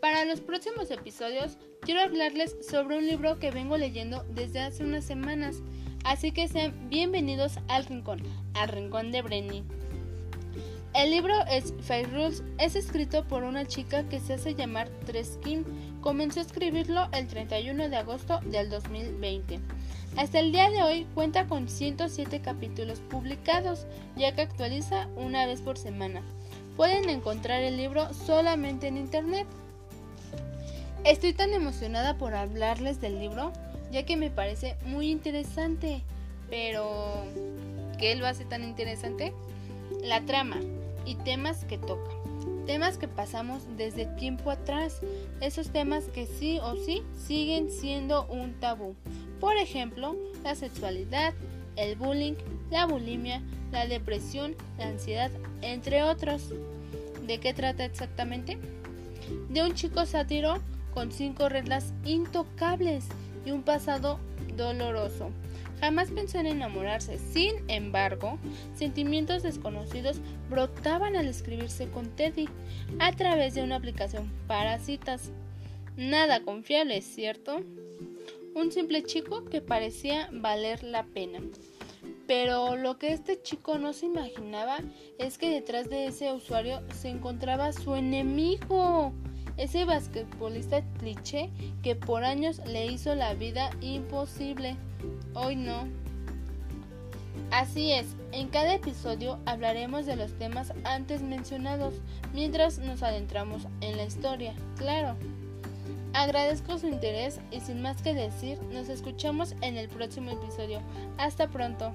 Para los próximos episodios quiero hablarles sobre un libro que vengo leyendo desde hace unas semanas, así que sean bienvenidos al rincón, al rincón de Brenny. El libro es Fire Rules, es escrito por una chica que se hace llamar Treskin. Comenzó a escribirlo el 31 de agosto del 2020. Hasta el día de hoy cuenta con 107 capítulos publicados, ya que actualiza una vez por semana. Pueden encontrar el libro solamente en internet. Estoy tan emocionada por hablarles del libro, ya que me parece muy interesante. Pero, ¿qué lo hace tan interesante? La trama y temas que toca. Temas que pasamos desde tiempo atrás. Esos temas que sí o sí siguen siendo un tabú. Por ejemplo, la sexualidad, el bullying, la bulimia, la depresión, la ansiedad, entre otros. ¿De qué trata exactamente? De un chico sátiro con cinco reglas intocables y un pasado doloroso. Jamás pensó en enamorarse. Sin embargo, sentimientos desconocidos brotaban al escribirse con Teddy a través de una aplicación para citas. Nada confiable, ¿cierto? Un simple chico que parecía valer la pena. Pero lo que este chico no se imaginaba es que detrás de ese usuario se encontraba su enemigo, ese basquetbolista cliché que por años le hizo la vida imposible. Hoy no. Así es, en cada episodio hablaremos de los temas antes mencionados mientras nos adentramos en la historia, claro. Agradezco su interés y sin más que decir, nos escuchamos en el próximo episodio. Hasta pronto.